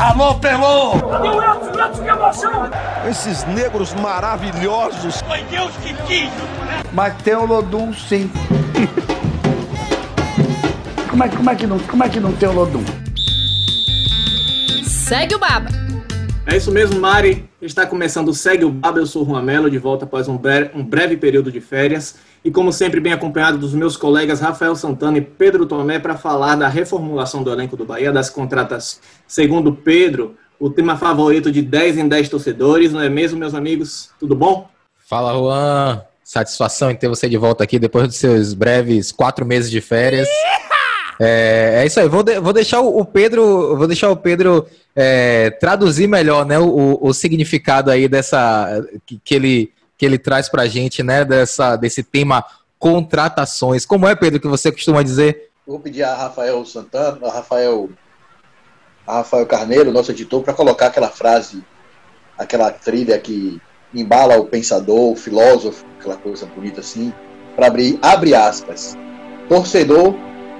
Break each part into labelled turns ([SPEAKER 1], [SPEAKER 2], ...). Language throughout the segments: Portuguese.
[SPEAKER 1] Alô, Pelô!
[SPEAKER 2] Edson? Edson, que emoção!
[SPEAKER 1] Esses negros maravilhosos.
[SPEAKER 2] Foi Deus que quis,
[SPEAKER 3] Mas tem o Lodum, sim. como, é, como, é que não, como é que não tem o Lodum?
[SPEAKER 4] Segue o Baba.
[SPEAKER 5] É isso mesmo, Mari. Está começando o Segue o Baba. Eu sou o Juan Melo, de volta após um breve, um breve período de férias. E como sempre, bem acompanhado dos meus colegas Rafael Santana e Pedro Tomé para falar da reformulação do elenco do Bahia, das contratas. Segundo Pedro, o tema favorito de 10 em 10 torcedores, não é mesmo, meus amigos? Tudo bom?
[SPEAKER 6] Fala, Juan. Satisfação em ter você de volta aqui depois dos seus breves quatro meses de férias. É, é isso aí. Vou, de, vou deixar o Pedro, vou deixar o Pedro é, traduzir melhor, né, o, o significado aí dessa que, que ele que ele traz para gente, né, dessa, desse tema contratações. Como é, Pedro, que você costuma dizer?
[SPEAKER 7] Vou pedir a Rafael Santana, a Rafael, a Rafael Carneiro, nosso editor, para colocar aquela frase, aquela trilha que embala o pensador, o filósofo, aquela coisa bonita assim, para abrir, abre aspas. Torcedor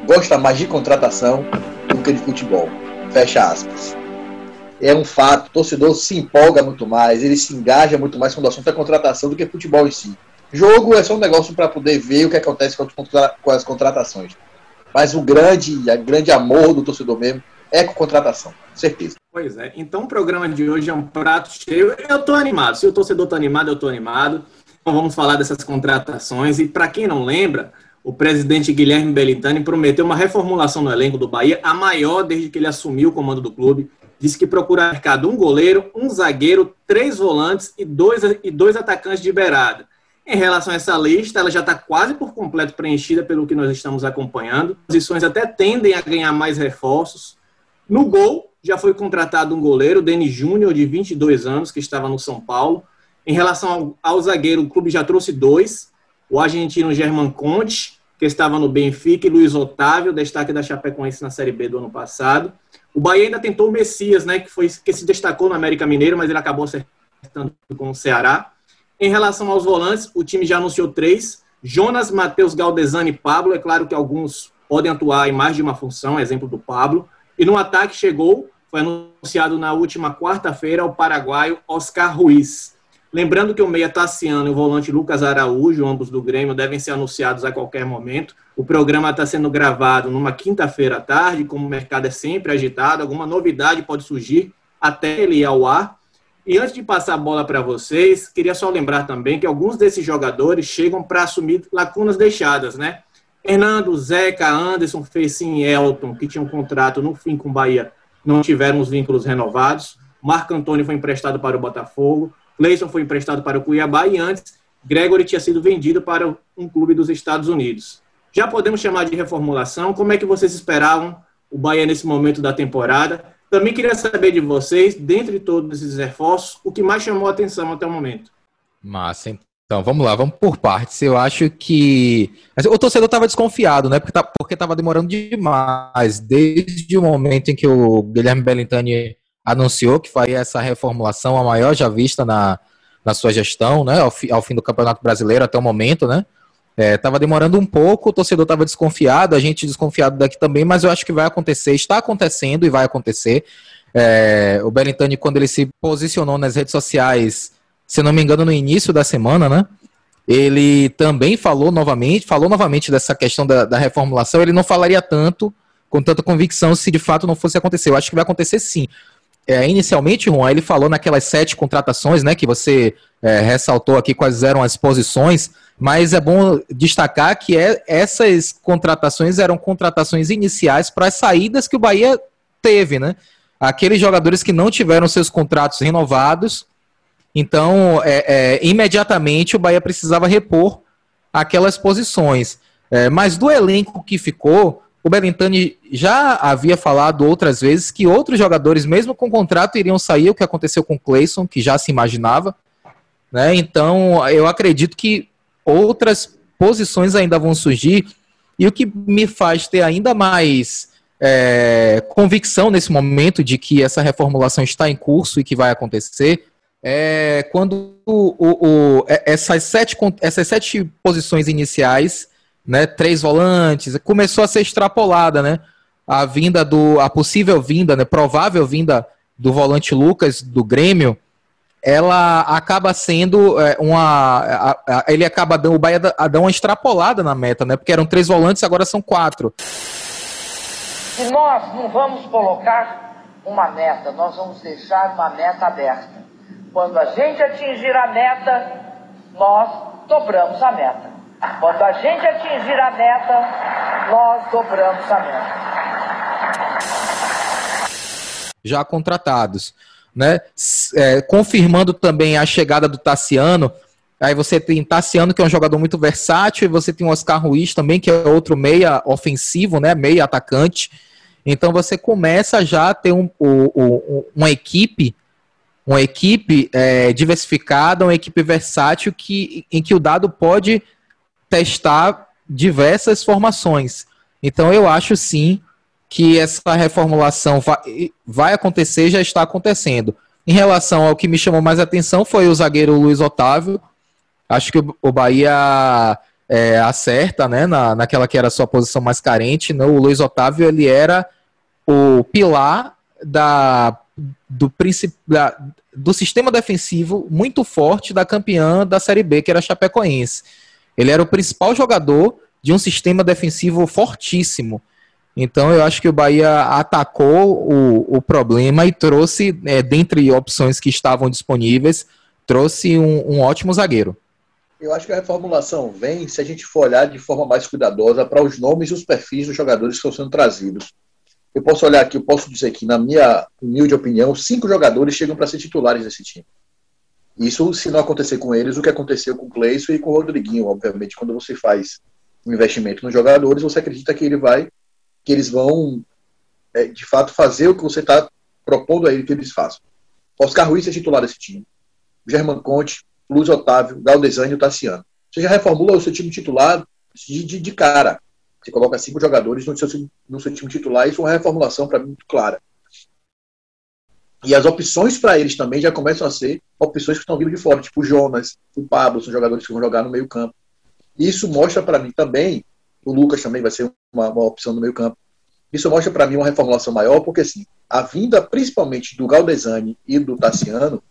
[SPEAKER 7] gosta mais de contratação do que de futebol. Fecha aspas é um fato. O torcedor se empolga muito mais, ele se engaja muito mais quando o assunto é contratação do que futebol em si. Jogo é só um negócio para poder ver o que acontece com as contratações. Mas o grande, a grande amor do torcedor mesmo é com contratação, certeza.
[SPEAKER 5] Pois é. Então o programa de hoje é um prato cheio. Eu estou animado. Se o torcedor está animado, eu estou animado. Então vamos falar dessas contratações. E para quem não lembra, o presidente Guilherme Belintani prometeu uma reformulação no elenco do Bahia, a maior desde que ele assumiu o comando do clube disse que procura mercado um goleiro, um zagueiro, três volantes e dois, e dois atacantes de beirada. Em relação a essa lista, ela já está quase por completo preenchida pelo que nós estamos acompanhando. As posições até tendem a ganhar mais reforços. No gol, já foi contratado um goleiro, Denis Júnior, de 22 anos, que estava no São Paulo. Em relação ao, ao zagueiro, o clube já trouxe dois. O argentino German Conte, que estava no Benfica, e Luiz Otávio, destaque da Chapecoense na Série B do ano passado. O Bahia ainda tentou o Messias, né, que foi que se destacou no América Mineiro, mas ele acabou acertando com o Ceará. Em relação aos volantes, o time já anunciou três: Jonas, Matheus, Galdesani e Pablo. É claro que alguns podem atuar em mais de uma função, exemplo do Pablo. E no ataque chegou, foi anunciado na última quarta-feira, o paraguaio Oscar Ruiz. Lembrando que o meia Tassiano e o volante Lucas Araújo, ambos do Grêmio, devem ser anunciados a qualquer momento. O programa está sendo gravado numa quinta-feira à tarde, como o mercado é sempre agitado, alguma novidade pode surgir até ele ir ao ar. E antes de passar a bola para vocês, queria só lembrar também que alguns desses jogadores chegam para assumir lacunas deixadas, né? Hernando, Zeca, Anderson, Fecim e Elton, que tinham contrato no fim com o Bahia, não tiveram os vínculos renovados. Marco Antônio foi emprestado para o Botafogo. Cleison foi emprestado para o Cuiabá e antes Gregory tinha sido vendido para um clube dos Estados Unidos. Já podemos chamar de reformulação? Como é que vocês esperavam o Bahia nesse momento da temporada? Também queria saber de vocês, dentre todos esses reforços, o que mais chamou a atenção até o momento.
[SPEAKER 6] Massa, então vamos lá, vamos por partes. Eu acho que o torcedor estava desconfiado, né? Porque, tá, porque tava demorando demais. Desde o momento em que o Guilherme Bellintani anunciou que faria essa reformulação, a maior já vista na, na sua gestão, né, ao, fi, ao fim do Campeonato Brasileiro até o momento, né? É, demorando um pouco, o torcedor estava desconfiado, a gente desconfiado daqui também, mas eu acho que vai acontecer, está acontecendo e vai acontecer. É, o Belintani, quando ele se posicionou nas redes sociais, se não me engano, no início da semana, né? Ele também falou novamente, falou novamente dessa questão da, da reformulação. Ele não falaria tanto, com tanta convicção, se de fato não fosse acontecer. Eu acho que vai acontecer sim é, inicialmente, Juan, ele falou naquelas sete contratações, né, que você é, ressaltou aqui quais eram as posições, mas é bom destacar que é, essas contratações eram contratações iniciais para as saídas que o Bahia teve, né? Aqueles jogadores que não tiveram seus contratos renovados, então é, é imediatamente o Bahia precisava repor aquelas posições. É, mas do elenco que ficou, o Belintani já havia falado outras vezes que outros jogadores, mesmo com contrato, iriam sair, o que aconteceu com o Clayson, que já se imaginava. Né? Então, eu acredito que outras posições ainda vão surgir. E o que me faz ter ainda mais é, convicção nesse momento de que essa reformulação está em curso e que vai acontecer é quando o, o, o, essas, sete, essas sete posições iniciais né, três volantes, começou a ser extrapolada, né? A vinda do, a possível vinda, né, provável vinda do volante Lucas, do Grêmio, ela acaba sendo é, uma. Ele acaba dando. O Bahia dá uma extrapolada na meta, né? Porque eram três volantes, agora são quatro.
[SPEAKER 4] Se nós não vamos colocar uma meta, nós vamos deixar uma meta aberta. Quando a gente atingir a meta, nós dobramos a meta. Quando a gente atingir a meta, nós dobramos a meta.
[SPEAKER 6] Já contratados né? É, confirmando também a chegada do Tassiano. Aí você tem Tassiano, que é um jogador muito versátil, e você tem o Oscar Ruiz também, que é outro meia ofensivo, né? Meia atacante. Então você começa já a ter um, um, uma equipe, uma equipe é, diversificada, uma equipe versátil que, em que o dado pode testar diversas formações. Então eu acho sim que essa reformulação vai, vai acontecer, já está acontecendo. Em relação ao que me chamou mais atenção foi o zagueiro Luiz Otávio. Acho que o Bahia é, acerta, né, na, naquela que era a sua posição mais carente. Né? O Luiz Otávio ele era o pilar da, do, da, do sistema defensivo muito forte da campeã da Série B, que era a Chapecoense. Ele era o principal jogador de um sistema defensivo fortíssimo. Então eu acho que o Bahia atacou o, o problema e trouxe, é, dentre opções que estavam disponíveis, trouxe um, um ótimo zagueiro.
[SPEAKER 7] Eu acho que a reformulação vem se a gente for olhar de forma mais cuidadosa para os nomes e os perfis dos jogadores que estão sendo trazidos. Eu posso olhar aqui, eu posso dizer que, na minha humilde opinião, cinco jogadores chegam para ser titulares desse time. Isso se não acontecer com eles, o que aconteceu com o Cleison e com o Rodriguinho, obviamente, quando você faz um investimento nos jogadores, você acredita que ele vai que eles vão, é, de fato, fazer o que você está propondo a ele que eles façam. Oscar Ruiz é titular desse time. German Conte, Luiz Otávio, Galdesani e o Tassiano. Você já reformula o seu time titular de, de, de cara. Você coloca cinco jogadores no seu, no seu time titular. Isso é uma reformulação, para mim, muito clara. E as opções para eles também já começam a ser opções que estão vindo de fora, tipo o Jonas, o Pablo, são jogadores que vão jogar no meio campo. Isso mostra para mim também o Lucas também vai ser uma, uma opção no meio campo. Isso mostra para mim uma reformulação maior, porque assim, a vinda principalmente do Galdesani e do Tassiano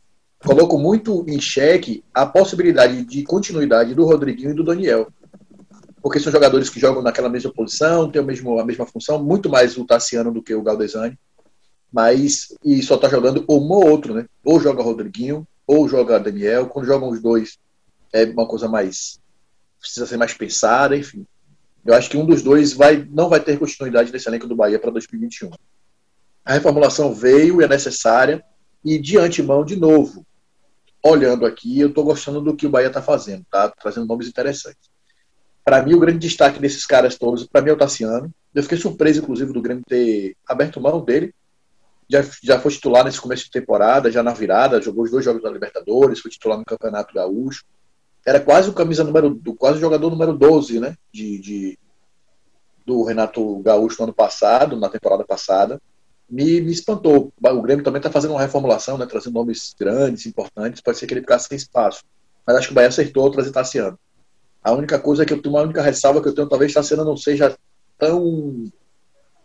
[SPEAKER 7] colocou muito em xeque a possibilidade de continuidade do Rodriguinho e do Daniel. Porque são jogadores que jogam naquela mesma posição, têm a mesma função, muito mais o Tassiano do que o Galdesani. Mas, e só está jogando um ou outro, né? Ou joga Rodriguinho, ou joga Daniel. Quando jogam os dois, é uma coisa mais. precisa ser mais pensada, enfim. Eu acho que um dos dois vai, não vai ter continuidade nesse elenco do Bahia para 2021. A reformulação veio e é necessária, e de antemão, de novo, olhando aqui, eu estou gostando do que o Bahia está fazendo, tá? Trazendo nomes interessantes. Para mim, o grande destaque desses caras todos, para mim, é o Tassiano. Eu fiquei surpreso, inclusive, do Grêmio ter aberto mão dele. Já, já foi titular nesse começo de temporada, já na virada, jogou os dois jogos da Libertadores, foi titular no Campeonato Gaúcho era quase o camisa número, quase o jogador número 12, né? De, de, do Renato Gaúcho no ano passado, na temporada passada. Me, me espantou. O Grêmio também está fazendo uma reformulação, né? Trazendo nomes grandes, importantes. Pode ser que ele ficasse sem espaço. Mas acho que o Bahia acertou trazer Tassiano. A única coisa que eu tenho, uma única ressalva que eu tenho, talvez Tassiano não seja tão.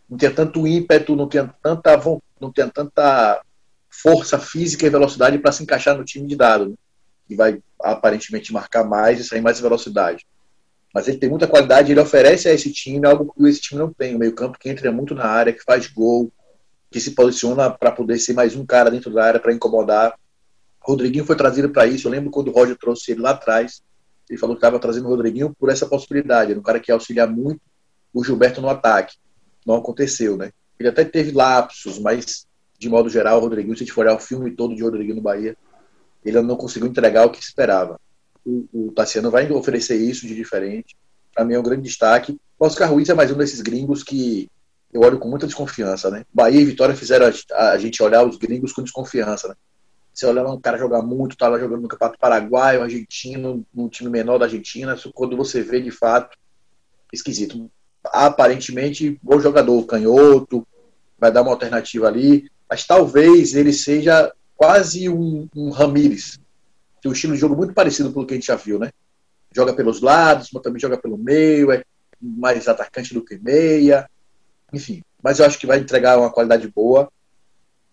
[SPEAKER 7] Não tenha tanto ímpeto, não tenha tanta, não tenha tanta força física e velocidade para se encaixar no time de dado. Né? que vai aparentemente marcar mais e sair mais velocidade. Mas ele tem muita qualidade, ele oferece a esse time algo que esse time não tem. O meio-campo que entra muito na área, que faz gol, que se posiciona para poder ser mais um cara dentro da área para incomodar. O Rodriguinho foi trazido para isso. Eu lembro quando o Roger trouxe ele lá atrás. Ele falou que estava trazendo o Rodriguinho por essa possibilidade. Era um cara que ia auxiliar muito o Gilberto no ataque. Não aconteceu, né? Ele até teve lapsos, mas de modo geral, o Rodriguinho, se a gente for olhar o filme todo de Rodriguinho no Bahia, ele não conseguiu entregar o que esperava. O, o Tassiano vai oferecer isso de diferente. Para mim é um grande destaque. Oscar Ruiz é mais um desses gringos que eu olho com muita desconfiança, né? Bahia e Vitória fizeram a, gente olhar os gringos com desconfiança, né? Você olha um cara jogar muito, lá jogando no Campeonato Paraguai, um argentino, num time menor da Argentina, quando você vê de fato, esquisito. Aparentemente, bom jogador, canhoto, vai dar uma alternativa ali, mas talvez ele seja quase um, um Ramires. Tem um estilo de jogo muito parecido com o que a gente já viu, né? Joga pelos lados, mas também joga pelo meio, é mais atacante do que meia. Enfim, mas eu acho que vai entregar uma qualidade boa.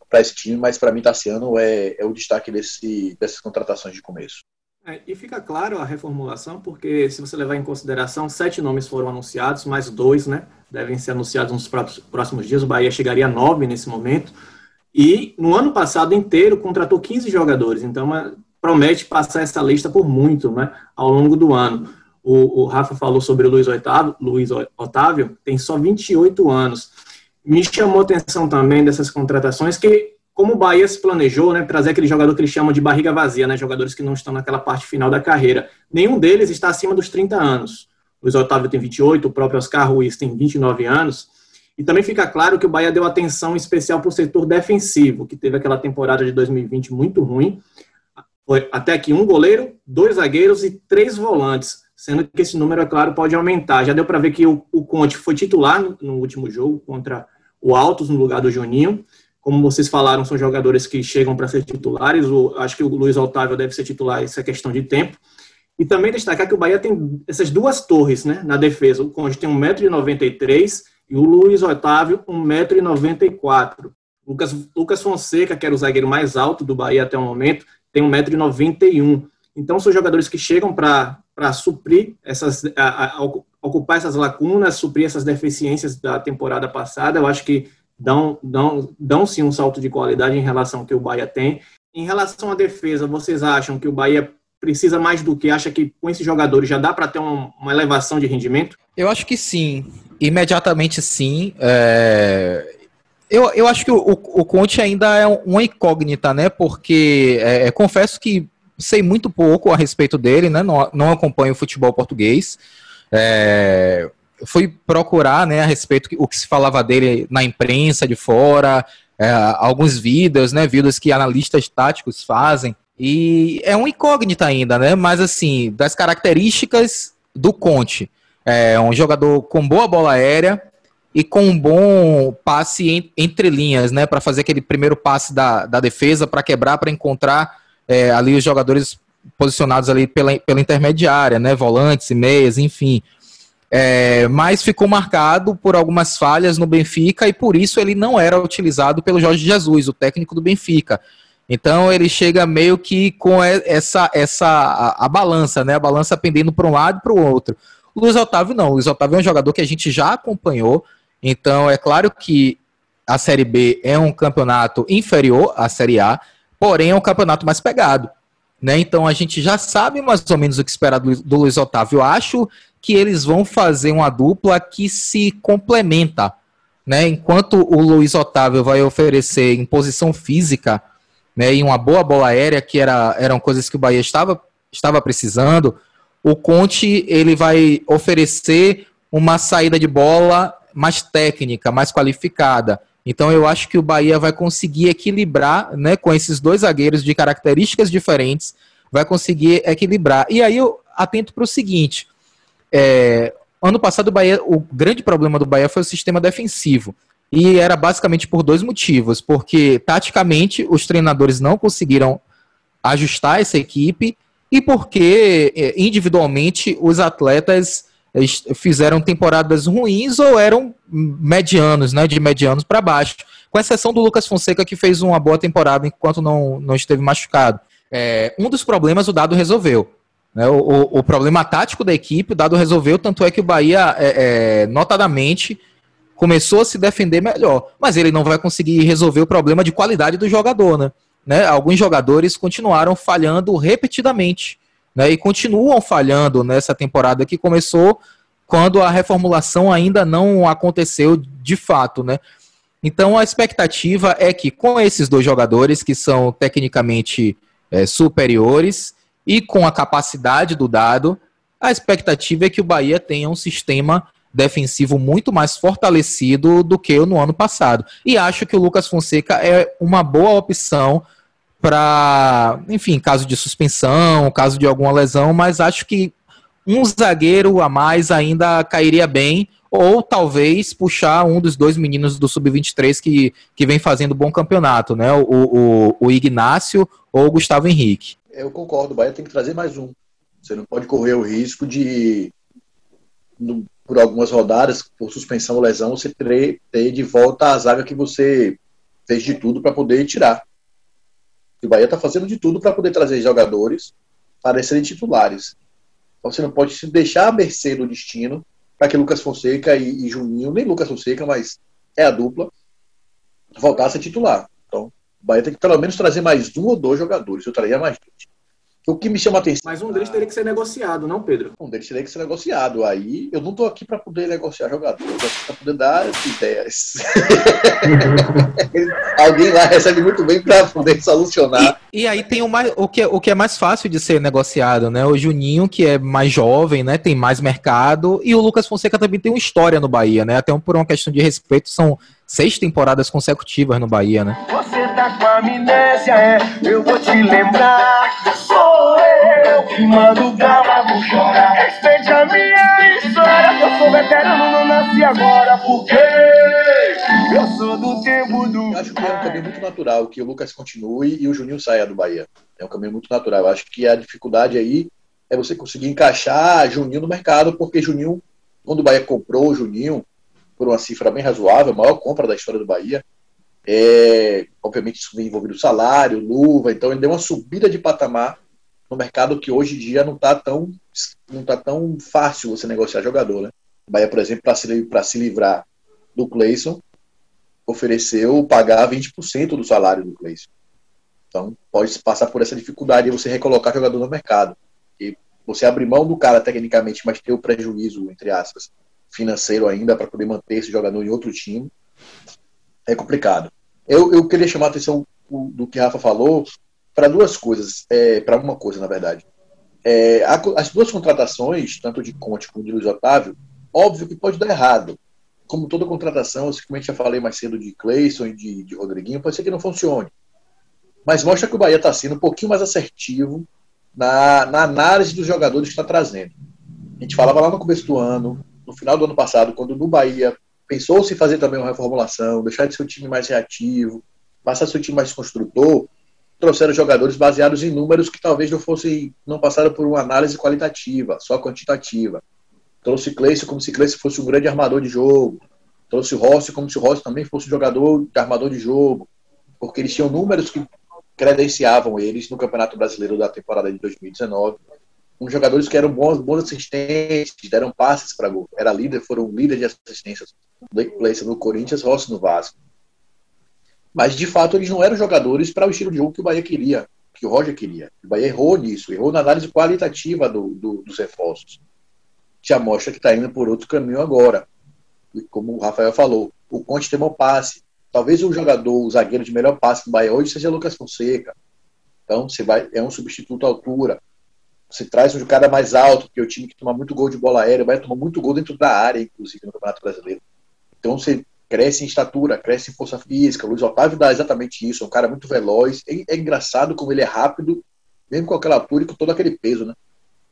[SPEAKER 7] para esse time, mas para mim Tassiano é, é o destaque desse, dessas contratações de começo.
[SPEAKER 5] É, e fica claro a reformulação, porque se você levar em consideração, sete nomes foram anunciados, mais dois, né? Devem ser anunciados nos próximos dias. O Bahia chegaria a nove nesse momento. E no ano passado inteiro contratou 15 jogadores. Então promete passar essa lista por muito, né? Ao longo do ano. O, o Rafa falou sobre o Luiz Otávio, Luiz Otávio, tem só 28 anos. Me chamou a atenção também dessas contratações que como o Bahia se planejou, né, trazer aquele jogador que eles chamam de barriga vazia, né, jogadores que não estão naquela parte final da carreira. Nenhum deles está acima dos 30 anos. O Luiz Otávio tem 28, o próprio Oscar Ruiz tem 29 anos. E também fica claro que o Bahia deu atenção especial para o setor defensivo, que teve aquela temporada de 2020 muito ruim. Foi até aqui um goleiro, dois zagueiros e três volantes, sendo que esse número, é claro, pode aumentar. Já deu para ver que o, o Conte foi titular no, no último jogo contra o Altos, no lugar do Juninho. Como vocês falaram, são jogadores que chegam para ser titulares. O, acho que o Luiz Otávio deve ser titular, isso é questão de tempo. E também destacar que o Bahia tem essas duas torres né, na defesa. O Conde tem 1,93m e o Luiz Otávio 1,94m. Lucas, Lucas Fonseca, que era o zagueiro mais alto do Bahia até o momento, tem 1,91m. Então são jogadores que chegam para suprir essas, a, a, ocupar essas lacunas, suprir essas deficiências da temporada passada. Eu acho que dão, dão, dão sim um salto de qualidade em relação ao que o Bahia tem. Em relação à defesa, vocês acham que o Bahia precisa mais do que? Acha que com esses jogadores já dá para ter uma, uma, elevação de rendimento?
[SPEAKER 6] Eu acho que sim. Imediatamente sim. É... Eu, eu acho que o, o, Conte ainda é uma incógnita, né? Porque é, é, confesso que sei muito pouco a respeito dele, né? Não, não acompanho o futebol português. É, fui procurar né, a respeito o que se falava dele na imprensa de fora, é, alguns vídeos, né, vídeos que analistas táticos fazem, e é um incógnita ainda, né, mas assim, das características do Conte, é um jogador com boa bola aérea e com um bom passe entre linhas, né, para fazer aquele primeiro passe da, da defesa, para quebrar, para encontrar é, ali os jogadores posicionados ali pela, pela intermediária, né, volantes meias, enfim. É, mas ficou marcado por algumas falhas no Benfica e por isso ele não era utilizado pelo Jorge Jesus, o técnico do Benfica. Então ele chega meio que com essa essa a, a balança, né? A balança pendendo para um lado e para o outro. O Luiz Otávio não. O Luiz Otávio é um jogador que a gente já acompanhou. Então é claro que a Série B é um campeonato inferior à Série A, porém é um campeonato mais pegado. Né? Então a gente já sabe mais ou menos o que esperar do, do Luiz Otávio. Eu acho que eles vão fazer uma dupla que se complementa. Né? Enquanto o Luiz Otávio vai oferecer em posição física né, e uma boa bola aérea, que era, eram coisas que o Bahia estava, estava precisando, o Conte ele vai oferecer uma saída de bola mais técnica, mais qualificada. Então eu acho que o Bahia vai conseguir equilibrar, né, com esses dois zagueiros de características diferentes, vai conseguir equilibrar. E aí eu atento para o seguinte: é, ano passado o Bahia, o grande problema do Bahia foi o sistema defensivo. E era basicamente por dois motivos, porque taticamente os treinadores não conseguiram ajustar essa equipe e porque é, individualmente os atletas fizeram temporadas ruins ou eram medianos, né, de medianos para baixo, com exceção do Lucas Fonseca que fez uma boa temporada enquanto não, não esteve machucado. É, um dos problemas o Dado resolveu. Né, o, o, o, problema tático da equipe o Dado resolveu, tanto é que o Bahia, é, é, notadamente, começou a se defender melhor, mas ele não vai conseguir resolver o problema de qualidade do jogador, né? né? Alguns jogadores continuaram falhando repetidamente né, e continuam falhando nessa temporada que começou quando a reformulação ainda não aconteceu de fato, né? Então a expectativa é que com esses dois jogadores que são tecnicamente é, superiores e com a capacidade do dado, a expectativa é que o Bahia tenha um sistema defensivo muito mais fortalecido do que no ano passado. E acho que o Lucas Fonseca é uma boa opção para, enfim, caso de suspensão, caso de alguma lesão, mas acho que um zagueiro a mais ainda cairia bem, ou talvez puxar um dos dois meninos do Sub-23 que, que vem fazendo bom campeonato, né? O, o, o Ignácio ou o Gustavo Henrique.
[SPEAKER 7] Eu concordo, o Bahia tem que trazer mais um. Você não pode correr o risco de, no, por algumas rodadas, por suspensão ou lesão, você ter, ter de volta a zaga que você fez de tudo para poder tirar. O Bahia está fazendo de tudo para poder trazer jogadores para serem titulares. Então você não pode se deixar a mercê do destino para que Lucas Fonseca e, e, Juninho, nem Lucas Fonseca, mas é a dupla, voltasse a titular. O Bahia tem que pelo menos trazer mais um ou dois jogadores. Eu traria mais dois. O que me chama a atenção.
[SPEAKER 5] Mas um deles teria que ser negociado, não, Pedro?
[SPEAKER 7] Um deles teria que ser negociado. Aí eu não estou aqui para poder negociar jogador, eu estou aqui para poder dar ideias. Alguém lá recebe muito bem para poder solucionar.
[SPEAKER 6] E, e, aí tem o, mais, o, que, o que é mais fácil de ser negociado, né? O Juninho, que é mais jovem, né? Tem mais mercado. E o Lucas Fonseca também tem uma história no Bahia, né? Até por uma questão de respeito, são seis temporadas consecutivas no Bahia, né?
[SPEAKER 2] Você tá com amnésia, é? Eu vou te lembrar. Sou eu que mando galo chorar. Respeite a minha história. Eu sou veterano, não nasci agora. Porque eu sou do tempo do.
[SPEAKER 7] Eu acho que é um caminho muito natural que o Lucas continue e o Juninho saia do Bahia. É um caminho muito natural. Eu acho que a dificuldade aí é você conseguir encaixar Juninho no mercado, porque Juninho, quando o Bahia comprou o Juninho, por uma cifra bem razoável, a maior compra da história do Bahia. É, obviamente isso vem envolvido salário, luva, então ele deu uma subida de patamar no mercado que hoje em dia não está tão, não tá tão fácil você negociar jogador. Né? O Bahia, por exemplo, para se, se livrar do Cleison, ofereceu pagar 20% do salário do Cleison. Então pode passar por essa dificuldade de você recolocar jogador no mercado. E você abrir mão do cara tecnicamente, mas ter o prejuízo, entre aspas, financeiro ainda para poder manter esse jogador em outro time, é complicado. Eu, eu queria chamar a atenção do que Rafa falou para duas coisas, é, para uma coisa, na verdade. É, as duas contratações, tanto de Conte como de Luiz Otávio, óbvio que pode dar errado. Como toda contratação, como a gente já falei mais cedo de Cleison e de, de Rodriguinho, pode ser que não funcione. Mas mostra que o Bahia está sendo um pouquinho mais assertivo na, na análise dos jogadores que está trazendo. A gente falava lá no começo do ano, no final do ano passado, quando no Bahia pensou-se fazer também uma reformulação, deixar de ser um time mais reativo, passar a ser um time mais construtor, trouxeram jogadores baseados em números que talvez não fossem, não passaram por uma análise qualitativa, só quantitativa. Trouxe Cleiton como se Cleiton fosse um grande armador de jogo. Trouxe Rossi como se Rossi também fosse um jogador de armador de jogo. Porque eles tinham números que credenciavam eles no Campeonato Brasileiro da temporada de 2019 com jogadores que eram bons, bons assistentes, deram passes para gol. Era líder, foram líderes de assistências. Blake Place no Corinthians, Rossi no Vasco. Mas, de fato, eles não eram jogadores para o estilo de jogo que o Bahia queria, que o Roger queria. O Bahia errou nisso, errou na análise qualitativa do, do, dos reforços. Já mostra que está indo por outro caminho agora. E como o Rafael falou, o Conte tem bom passe. Talvez o jogador, o zagueiro de melhor passe do Bahia hoje seja Lucas Fonseca. Então, você vai, é um substituto à altura. Você traz um cara mais alto, porque é o time que toma muito gol de bola aérea, vai tomar muito gol dentro da área, inclusive, no Campeonato Brasileiro. Então você cresce em estatura, cresce em força física. O Luiz Otávio dá exatamente isso, é um cara muito veloz. É, é engraçado como ele é rápido, mesmo com aquela altura e com todo aquele peso, né?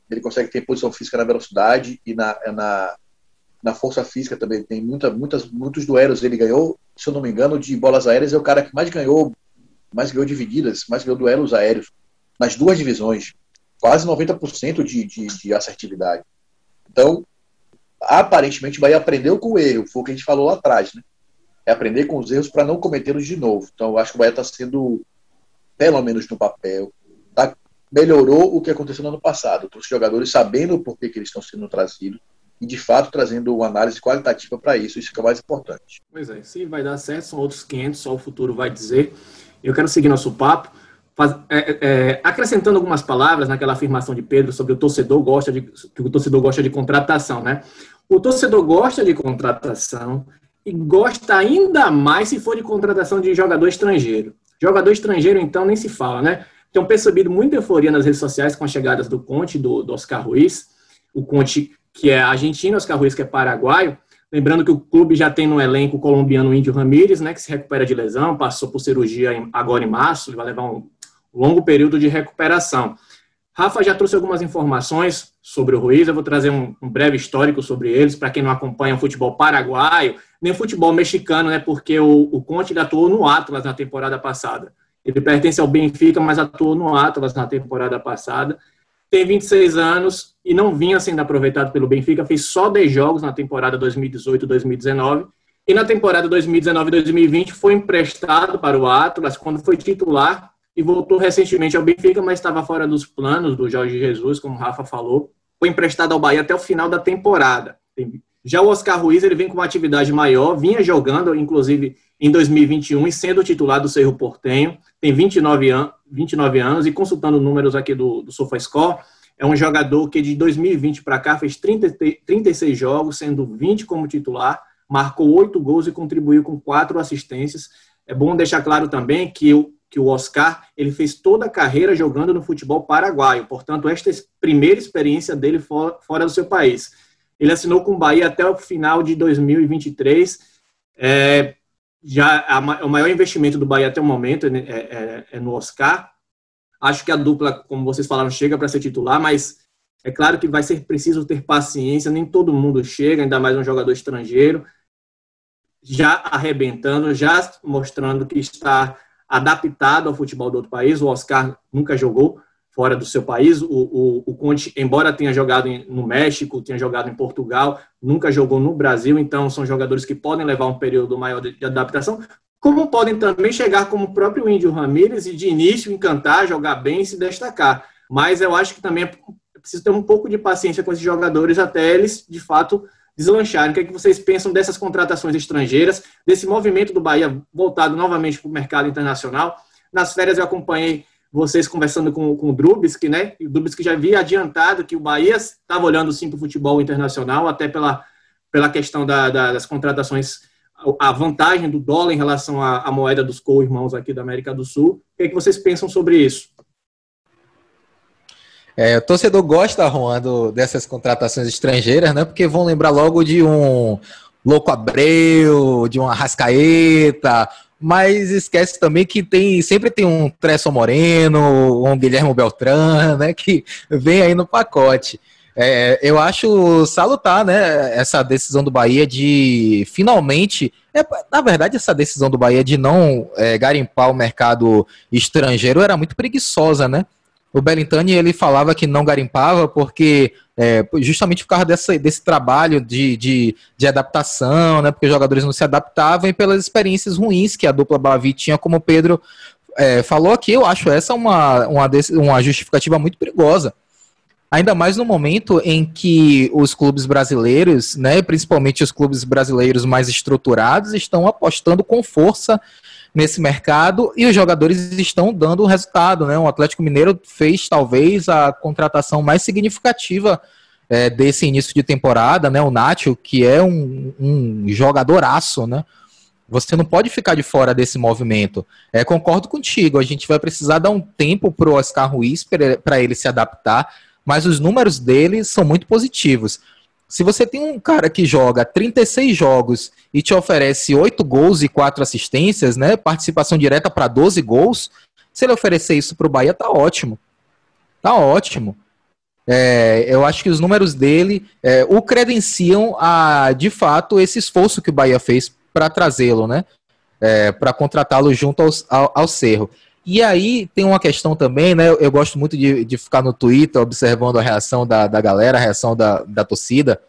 [SPEAKER 7] Ele consegue ter posição física na velocidade e na, na, na força física também. Tem muita, muitas, muitos duelos ele ganhou, se eu não me engano, de bolas aéreas, é o cara que mais ganhou, mais ganhou divididas, mais ganhou duelos aéreos nas duas divisões quase 90% de, de, de assertividade. Então, aparentemente, o Bahia aprendeu com o erro, foi o que a gente falou lá atrás, né? É aprender com os erros para não cometê-los de novo. Então, acho que o Bahia está sendo, pelo menos no papel, tá, melhorou o que aconteceu no ano passado. Os jogadores sabendo por que, que eles estão sendo trazidos e, de fato, trazendo uma análise qualitativa para isso. Isso que é o mais importante.
[SPEAKER 5] Pois é, se vai dar certo, são outros 500, só o futuro vai dizer. Eu quero seguir nosso papo. Faz, é, é, é, acrescentando algumas palavras naquela afirmação de Pedro sobre o torcedor gosta de que o torcedor gosta de contratação, né? O torcedor gosta de contratação e gosta ainda mais se for de contratação de jogador estrangeiro. Jogador estrangeiro, então, nem se fala, né? Tem percebido muita euforia nas redes sociais com as chegadas do Conte, do, do Oscar Ruiz. O Conte, que é argentino, Oscar Ruiz, que é paraguaio. Lembrando que o clube já tem no elenco o colombiano Índio Ramírez, né, que se recupera de lesão, passou por cirurgia agora em março, vai levar um, longo período de recuperação. Rafa já trouxe algumas informações sobre o Ruiz, eu vou trazer um, um breve histórico sobre eles, para quem não acompanha o futebol paraguaio, nem o futebol mexicano, né, porque o, o Conte atuou no Atlas na temporada passada. Ele pertence ao Benfica, mas atuou no Atlas na temporada passada. Tem 26 anos e não vinha sendo aproveitado pelo Benfica, fez só 10 jogos na temporada 2018-2019 E na temporada 2019-2020 foi emprestado para o Atlas quando foi titular e voltou recentemente ao Benfica, mas estava fora dos planos do Jorge Jesus, como o Rafa falou. Foi emprestado ao Bahia até o final da temporada. Já o Oscar Ruiz ele vem com uma atividade maior, vinha jogando, inclusive, em 2021 e sendo titular do Cerro Portenho. Tem 29, an 29 anos e consultando números aqui do, do SofaScore, é um jogador que de 2020 para cá fez 30, 36 jogos, sendo 20 como titular, marcou oito gols e contribuiu com quatro assistências. É bom deixar claro também que o, que o Oscar ele fez toda a carreira jogando no futebol paraguaio, portanto, esta é a primeira experiência dele fora, fora do seu país. Ele assinou com o Bahia até o final de 2023. É, já a, o maior investimento do Bahia até o momento é, é, é no Oscar. Acho que a dupla, como vocês falaram, chega para ser titular, mas é claro que vai ser preciso ter paciência. Nem todo mundo chega, ainda mais um jogador estrangeiro já arrebentando, já mostrando que está adaptado ao futebol do outro país. O Oscar nunca jogou fora do seu país. O, o, o Conte, embora tenha jogado em, no México, tenha jogado em Portugal, nunca jogou no Brasil. Então, são jogadores que podem levar um período maior de, de adaptação. Como podem também chegar como o próprio Índio Ramírez e de início encantar, jogar bem e se destacar. Mas eu acho que também é preciso ter um pouco de paciência com esses jogadores até eles, de fato, deslancharam. O que, é que vocês pensam dessas contratações estrangeiras, desse movimento do Bahia voltado novamente para o mercado internacional? Nas férias eu acompanhei vocês conversando com, com o Drubsky, né? E o já havia adiantado que o Bahia estava olhando sim para o futebol internacional, até pela, pela questão da, da, das contratações, a vantagem do dólar em relação à, à moeda dos co-irmãos aqui da América do Sul. O que, é que vocês pensam sobre isso?
[SPEAKER 6] É, o torcedor gosta, Juan, do, dessas contratações estrangeiras, né? Porque vão lembrar logo de um Louco Abreu, de uma Rascaeta, mas esquece também que tem sempre tem um Tresson Moreno, um Guilherme Beltrán, né? Que vem aí no pacote. É, eu acho salutar, né, essa decisão do Bahia de finalmente, é, na verdade, essa decisão do Bahia de não é, garimpar o mercado estrangeiro era muito preguiçosa, né? O Bellintani ele falava que não garimpava porque é, justamente por causa dessa, desse trabalho de, de, de, adaptação, né, porque os jogadores não se adaptavam e pelas experiências ruins que a dupla Bavi tinha, como o Pedro é, falou aqui, eu acho essa uma, uma, uma justificativa muito perigosa. Ainda mais no momento em que os clubes brasileiros, né, principalmente os clubes brasileiros mais estruturados, estão apostando com força nesse mercado e os jogadores estão dando resultado, né? O Atlético Mineiro fez talvez a contratação mais significativa é, desse início de temporada, né? O Nacho, que é um, um jogadoraço, né? Você não pode ficar de fora desse movimento. É, concordo contigo, a gente vai precisar dar um tempo para o Oscar Ruiz para ele se adaptar, mas os números dele são muito positivos. Se você tem um cara que joga 36 jogos e te oferece 8 gols e 4 assistências, né, participação direta para 12 gols, se ele oferecer isso para o Bahia, tá ótimo. Tá ótimo. É, eu acho que os números dele é, o credenciam a, de fato, esse esforço que o Bahia fez para trazê-lo, né? É, para contratá-lo junto ao, ao, ao Cerro. E aí tem uma questão também, né? Eu gosto muito de, de ficar no Twitter observando a reação da, da galera, a reação da, da torcida.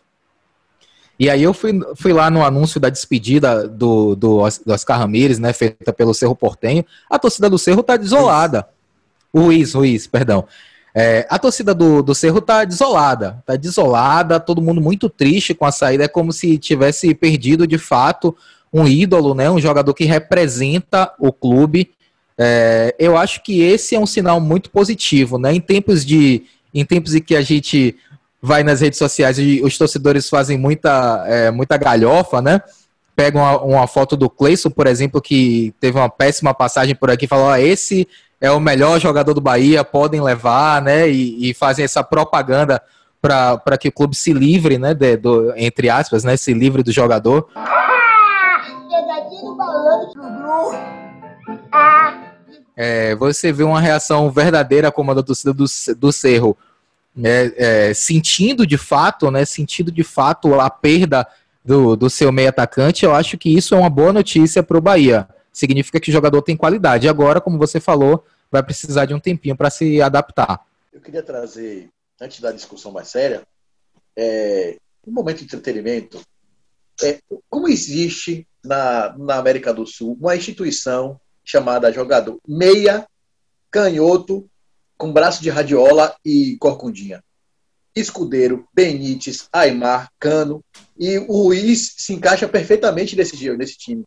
[SPEAKER 6] E aí eu fui, fui lá no anúncio da despedida do, do, do Oscar Ramírez, né? Feita pelo Cerro Portenho. A torcida do Cerro tá desolada. Ruiz, Ruiz, perdão. É, a torcida do, do Cerro tá desolada, tá desolada, todo mundo muito triste com a saída, é como se tivesse perdido de fato um ídolo, né, um jogador que representa o clube é, eu acho que esse é um sinal muito positivo, né? Em tempos de, em tempos em que a gente vai nas redes sociais e os torcedores fazem muita, é, muita galhofa, né? Pegam uma, uma, foto do Cleison, por exemplo, que teve uma péssima passagem por aqui, falou: ah, esse é o melhor jogador do Bahia, podem levar, né? E, e fazem essa propaganda para que o clube se livre, né? De, do, entre aspas, né? Se livre do jogador. Ah, pegadinha do balão, Ah é, você vê uma reação verdadeira como a da torcida do, do Cerro, né, é, sentindo de fato, né, sentindo de fato a perda do, do seu meio atacante, eu acho que isso é uma boa notícia para o Bahia. Significa que o jogador tem qualidade. Agora, como você falou, vai precisar de um tempinho para se adaptar.
[SPEAKER 7] Eu queria trazer, antes da discussão mais séria, é, um momento de entretenimento. É, como existe na, na América do Sul uma instituição chamada jogador meia canhoto com braço de radiola e corcundinha. Escudeiro, Benítez, Aymar, Cano e o Ruiz se encaixa perfeitamente nesse, nesse time.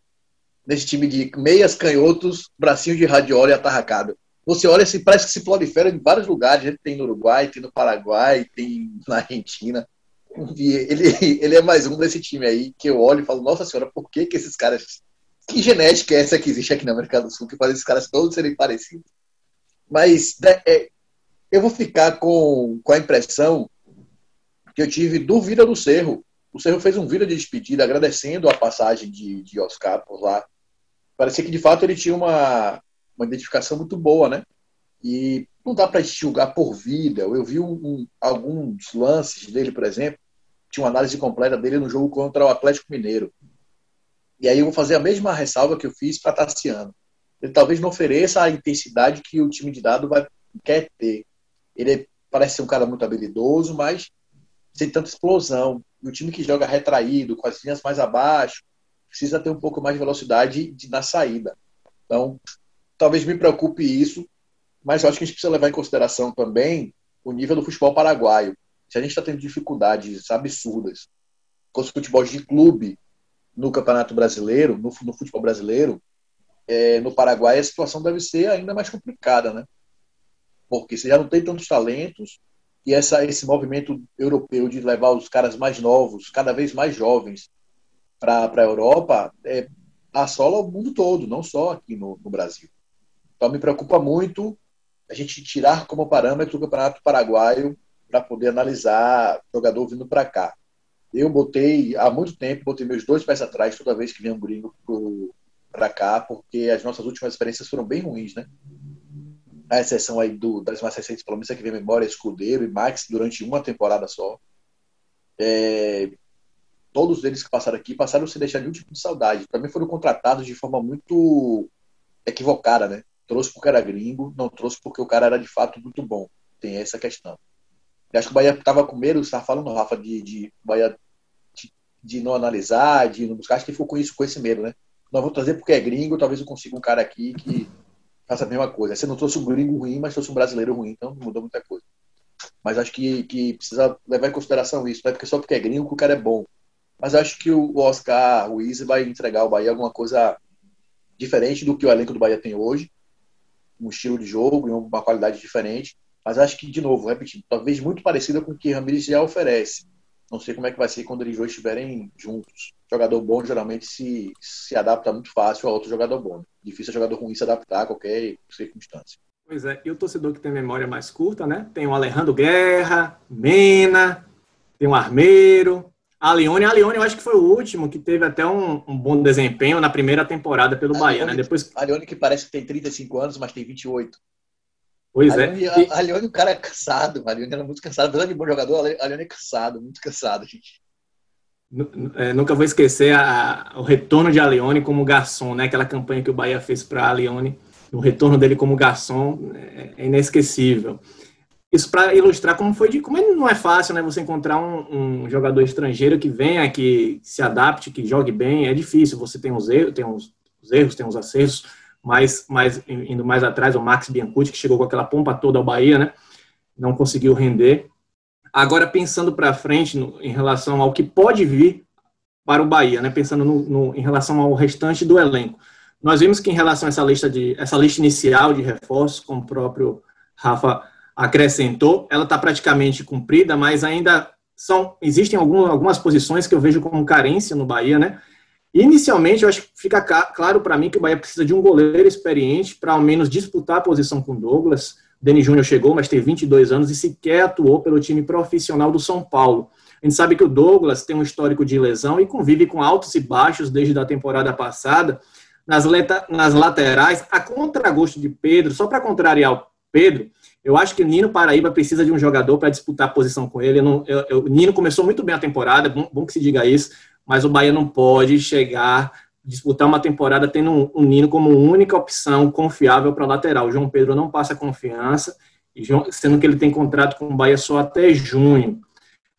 [SPEAKER 7] Nesse time de meias, canhotos, bracinho de radiola e atarracado. Você olha, assim, parece que se prolifera em vários lugares. Tem no Uruguai, tem no Paraguai, tem na Argentina. Ele, ele é mais um desse time aí que eu olho e falo, nossa senhora, por que, que esses caras. Que genética é essa que existe aqui na América do Sul que faz esses caras todos serem parecidos? Mas né, é, eu vou ficar com, com a impressão que eu tive do Vila do Cerro. O Cerro fez um vídeo de despedida agradecendo a passagem de, de Oscar por lá. Parecia que de fato ele tinha uma, uma identificação muito boa, né? E não dá para julgar por vida. Eu vi um, alguns lances dele, por exemplo, tinha uma análise completa dele no jogo contra o Atlético Mineiro. E aí eu vou fazer a mesma ressalva que eu fiz para Tassiano. Ele talvez não ofereça a intensidade que o time de dado vai, quer ter. Ele parece ser um cara muito habilidoso, mas sem tanta explosão. E o time que joga retraído, com as linhas mais abaixo, precisa ter um pouco mais de velocidade de, na saída. Então, talvez me preocupe isso, mas eu acho que a gente precisa levar em consideração também o nível do futebol paraguaio. Se a gente está tendo dificuldades absurdas com os futebol de clube no Campeonato Brasileiro, no, no futebol brasileiro, é, no Paraguai a situação deve ser ainda mais complicada, né? Porque você já não tem tantos talentos e essa, esse movimento europeu de levar os caras mais novos, cada vez mais jovens, para a Europa, é, assola o mundo todo, não só aqui no, no Brasil. Então me preocupa muito a gente tirar como parâmetro o Campeonato Paraguaio para poder analisar jogador vindo para cá. Eu botei, há muito tempo, botei meus dois pés atrás toda vez que vem um gringo para cá, porque as nossas últimas experiências foram bem ruins, né? A exceção aí do, das mais recentes, pelo menos aqui vem memória, Escudeiro e Max, durante uma temporada só. É, todos eles que passaram aqui passaram sem deixar nenhum tipo de saudade. Também foram contratados de forma muito equivocada, né? Trouxe porque era gringo, não trouxe porque o cara era de fato muito bom. Tem essa questão. Eu acho que o Bahia estava com medo, você estava falando, Rafa, de, de Bahia de, não analisar, de não buscar. Acho que ficou com isso, com esse medo, né? Não vou trazer porque é gringo, talvez eu consiga um cara aqui que faça a mesma coisa. Você não trouxe um gringo ruim, mas trouxe um brasileiro ruim, então não mudou muita coisa. Mas acho que, que precisa levar em consideração isso, não é porque só porque é gringo que o cara é bom. Mas acho que o Oscar Ruiz vai entregar ao Bahia alguma coisa diferente do que o elenco do Bahia tem hoje. Um estilo de jogo e uma qualidade diferente. Mas acho que, de novo, repetindo, talvez muito parecida com o que Ramirez já oferece. Não sei como é que vai ser quando eles dois estiverem juntos. Jogador bom geralmente se, se adapta muito fácil a outro jogador bom. Difícil é jogador ruim se adaptar a qualquer circunstância.
[SPEAKER 5] Pois é, e o torcedor que tem memória mais curta, né? Tem o Alejandro Guerra, Mena, tem o Armeiro, a Leone, a Leone eu acho que foi o último que teve até um, um bom desempenho na primeira temporada pelo a Bahia, Leone, né? Depois...
[SPEAKER 7] A Leone que parece que tem 35 anos, mas tem 28.
[SPEAKER 5] Pois
[SPEAKER 7] a
[SPEAKER 5] é.
[SPEAKER 7] Leone, a, a Leone, o cara é cansado. A Leone era muito cansado. Apesar de bom jogador, a Leone é cansado, muito cansado, gente.
[SPEAKER 5] É, nunca vou esquecer a, a, o retorno de Aleone como garçom, né? Aquela campanha que o Bahia fez para Aleone, o retorno dele como garçom é, é inesquecível. Isso para ilustrar como foi de como não é fácil, né? Você encontrar um, um, jogador estrangeiro que venha, que se adapte, que jogue bem, é difícil. Você tem os erros, tem os, os erros, tem os acertos, mas, indo mais atrás, o Max Biancucci que chegou com aquela pompa toda ao Bahia, né? Não conseguiu render. Agora pensando para frente no, em relação ao que pode vir para o Bahia, né? Pensando no, no, em relação ao restante do elenco, nós vimos que em relação a essa lista de essa lista inicial de reforços, como o próprio Rafa acrescentou, ela está praticamente cumprida, mas ainda são existem algum, algumas posições que eu vejo como carência no Bahia, né? Inicialmente, eu acho que fica claro para mim que o Bahia precisa de um goleiro experiente para ao menos disputar a posição com Douglas. Deni Júnior chegou, mas tem 22 anos e sequer atuou pelo time profissional do São Paulo. A gente sabe que o Douglas tem um histórico de lesão e convive com altos e baixos desde a temporada passada. Nas, nas laterais, a contragosto de Pedro, só para contrariar o Pedro, eu acho que o Nino Paraíba precisa de um jogador para disputar a posição com ele. Não, eu, eu, o Nino começou muito bem a temporada, bom, bom, que se diga isso, mas o Bahia não pode chegar, disputar uma temporada tendo um, um Nino como única opção confiável para lateral. O João Pedro não passa confiança, sendo que ele tem contrato com o Bahia só até junho.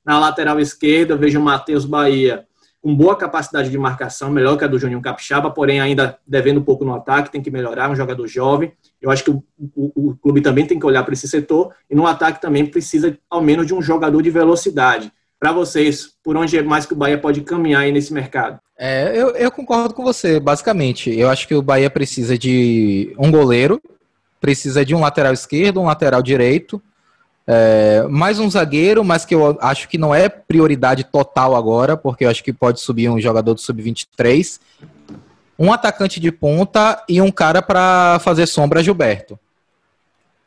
[SPEAKER 5] Na lateral esquerda, vejo o Matheus Bahia com boa capacidade de marcação, melhor que a do Juninho Capixaba, porém ainda devendo um pouco no ataque, tem que melhorar, um jogador jovem. Eu acho que o, o, o clube também tem que olhar para esse setor e no ataque também precisa ao menos de um jogador de velocidade. Para vocês, por onde é mais que o Bahia pode caminhar aí nesse mercado?
[SPEAKER 6] É, eu, eu concordo com você, basicamente. Eu acho que o Bahia precisa de um goleiro, precisa de um lateral esquerdo, um lateral direito, é, mais um zagueiro, mas que eu acho que não é prioridade total agora, porque eu acho que pode subir um jogador do sub-23. Um atacante de ponta e um cara para fazer sombra Gilberto.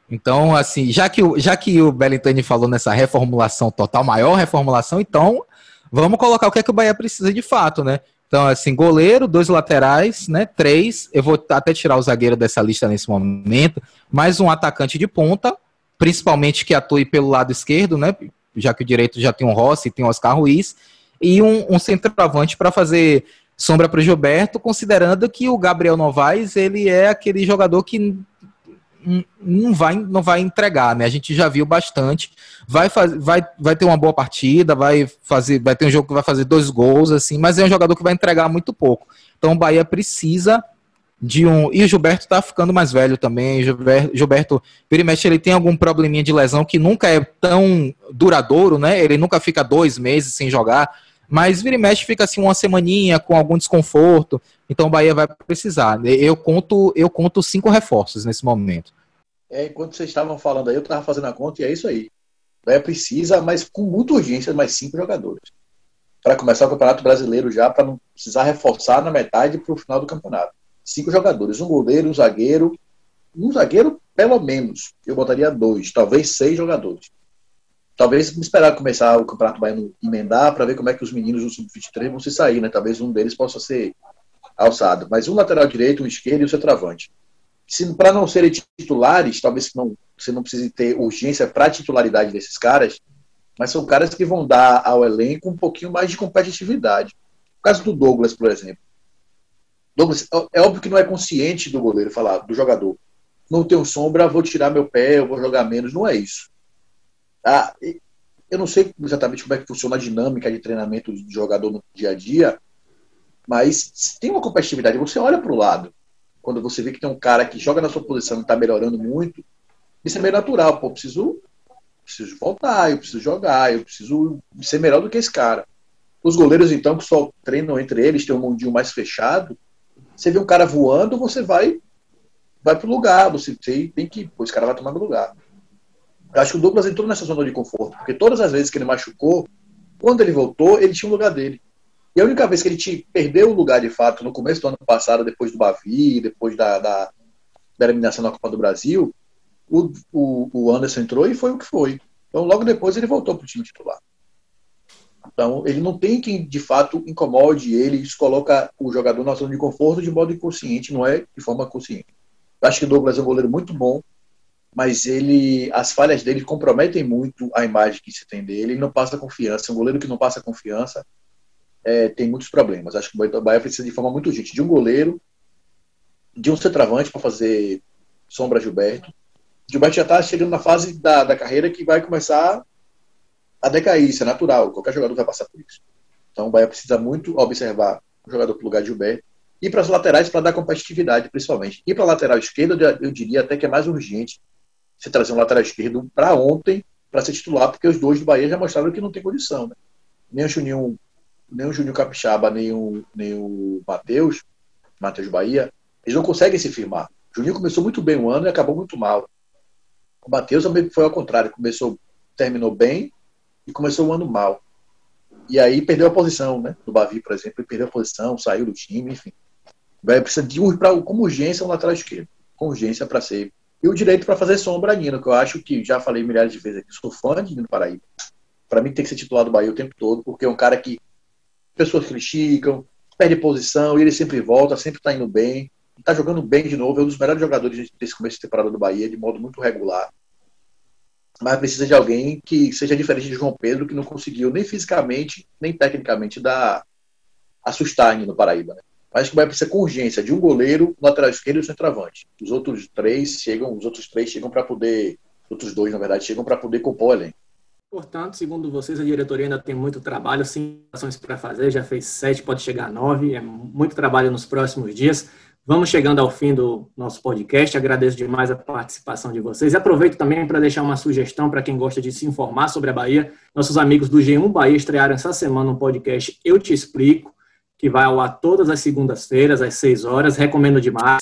[SPEAKER 6] Então, assim, já que, o, já que o Bellintani falou nessa reformulação total, maior reformulação, então vamos colocar o que é que o Bahia precisa de fato, né? Então, assim, goleiro, dois laterais, né? Três. Eu vou até tirar o zagueiro dessa lista nesse momento. Mais um atacante de ponta principalmente que atue pelo lado esquerdo, né? Já que o direito já tem um Rossi, tem o Oscar Ruiz, e um, um centroavante para fazer sombra para o Gilberto, considerando que o Gabriel Novaes ele é aquele jogador que não vai, não vai entregar, né? A gente já viu bastante. Vai, faz, vai, vai ter uma boa partida, vai fazer, vai ter um jogo que vai fazer dois gols, assim, mas é um jogador que vai entregar muito pouco. Então o Bahia precisa de um. E o Gilberto tá ficando mais velho também. Gilberto, Gilberto ele tem algum probleminha de lesão que nunca é tão duradouro, né? Ele nunca fica dois meses sem jogar. Mas vira e mexe fica assim uma semaninha com algum desconforto. Então o Bahia vai precisar. Eu conto, eu conto cinco reforços nesse momento.
[SPEAKER 7] É, enquanto vocês estavam falando aí, eu estava fazendo a conta e é isso aí. O Bahia precisa, mas com muita urgência, mais cinco jogadores. Para começar o Campeonato Brasileiro já, para não precisar reforçar na metade para o final do campeonato cinco jogadores, um goleiro, um zagueiro, um zagueiro pelo menos, eu botaria dois, talvez seis jogadores. Talvez esperar começar o Campeonato Baiano emendar para ver como é que os meninos do Sub-23 vão se sair, né? Talvez um deles possa ser alçado. Mas um lateral direito, um esquerdo e um centroavante. Para não serem titulares, talvez não, você não precise ter urgência para a titularidade desses caras, mas são caras que vão dar ao elenco um pouquinho mais de competitividade. O caso do Douglas, por exemplo. Douglas, é óbvio que não é consciente do goleiro falar, do jogador. Não tenho sombra, vou tirar meu pé, eu vou jogar menos. Não é isso. Ah, eu não sei exatamente como é que funciona a dinâmica de treinamento de jogador no dia a dia, mas tem uma competitividade. Você olha para o lado, quando você vê que tem um cara que joga na sua posição e está melhorando muito, isso é meio natural. Pô, preciso, preciso voltar, eu preciso jogar, eu preciso ser melhor do que esse cara. Os goleiros, então, que só treinam entre eles, tem um mundinho mais fechado, você vê um cara voando, você vai vai pro lugar, você tem, tem que, pô, esse cara vai tomar meu lugar. Eu acho que o Douglas entrou nessa zona de conforto, porque todas as vezes que ele machucou, quando ele voltou, ele tinha um lugar dele. E a única vez que ele te perdeu o lugar de fato, no começo do ano passado, depois do Bavi, depois da, da, da eliminação na Copa do Brasil, o, o, o Anderson entrou e foi o que foi. Então, logo depois, ele voltou para o time titular. Então, ele não tem quem de fato incomode ele, isso coloca o jogador na zona de conforto de modo inconsciente, não é de forma consciente. Eu acho que o Douglas é um goleiro muito bom, mas ele as falhas dele comprometem muito a imagem que se tem dele, ele não passa confiança. Um goleiro que não passa confiança é, tem muitos problemas. Acho que o Bahia precisa de forma muito urgente de um goleiro, de um centroavante para fazer sombra Gilberto. Gilberto já está chegando na fase da, da carreira que vai começar a decair, isso é natural, qualquer jogador vai passar por isso. Então o Bahia precisa muito observar o jogador para o lugar de Gilberto e para as laterais para dar competitividade, principalmente. E para a lateral esquerda, eu diria até que é mais urgente você trazer um lateral esquerdo para ontem para ser titular, porque os dois do Bahia já mostraram que não tem condição. Né? Nem o Juninho, nem o Juninho Capixaba, nem o, nem o Matheus, Matheus Bahia, eles não conseguem se firmar. O Juninho começou muito bem o ano e acabou muito mal. O Matheus foi ao contrário, começou, terminou bem e começou o ano mal. E aí perdeu a posição, né? Do Bavi, por exemplo, ele perdeu a posição, saiu do time, enfim. Vai precisar de como urgência um lateral esquerdo, com urgência para ser e o direito para fazer sombra a Nino, que eu acho que já falei milhares de vezes aqui, sou fã de Nino Paraíba. Para mim tem que ser titular do Bahia o tempo todo, porque é um cara que pessoas criticam, perde posição, e ele sempre volta, sempre está indo bem, está jogando bem de novo, é um dos melhores jogadores desse começo de temporada do Bahia, de modo muito regular mas precisa de alguém que seja diferente de João Pedro, que não conseguiu nem fisicamente, nem tecnicamente dar assustar ainda no Paraíba. Né? Mas que vai precisar com urgência de um goleiro, lateral esquerdo e centroavante. Os outros três chegam, os outros três chegam para poder, os outros dois na verdade chegam para poder compor elenco.
[SPEAKER 5] Portanto, segundo vocês, a diretoria ainda tem muito trabalho, cinco ações para fazer, já fez sete, pode chegar a nove, é muito trabalho nos próximos dias. Vamos chegando ao fim do nosso podcast. Agradeço demais a participação de vocês. Aproveito também para deixar uma sugestão para quem gosta de se informar sobre a Bahia. Nossos amigos do G1 Bahia estrearam essa semana um podcast Eu Te Explico, que vai ao ar todas as segundas-feiras, às seis horas. Recomendo demais.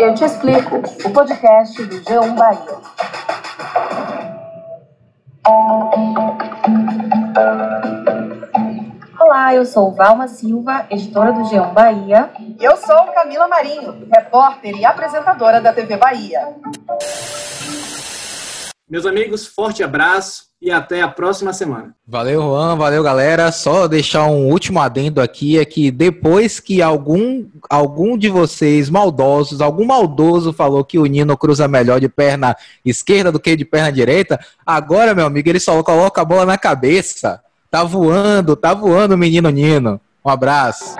[SPEAKER 4] Eu te explico, o podcast do G1 Bahia.
[SPEAKER 8] Olá, eu sou Valma Silva, editora do G1 Bahia.
[SPEAKER 9] E eu sou Camila Marinho, repórter e apresentadora da TV Bahia.
[SPEAKER 5] Meus amigos, forte abraço e até a próxima semana.
[SPEAKER 6] Valeu, Juan, valeu, galera. Só deixar um último adendo aqui é que depois que algum, algum de vocês maldosos, algum maldoso falou que o Nino cruza melhor de perna esquerda do que de perna direita, agora, meu amigo, ele só coloca a bola na cabeça. Tá voando, tá voando, menino Nino. Um abraço.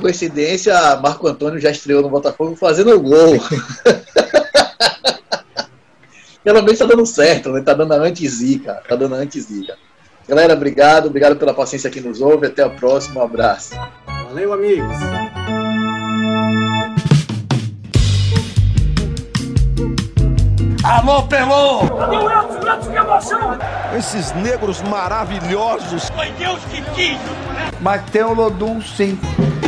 [SPEAKER 7] Coincidência, Marco Antônio já estreou no Botafogo fazendo o gol. Pelo menos tá dando certo, né? Tá dando a anti-zica. Tá dando a anti-zica. Galera, obrigado. Obrigado pela paciência que nos ouve. Até a próxima. Um abraço.
[SPEAKER 5] Valeu, amigos.
[SPEAKER 1] Alô, Pelô! Esses negros maravilhosos.
[SPEAKER 3] Mas tem o Lodum, sim.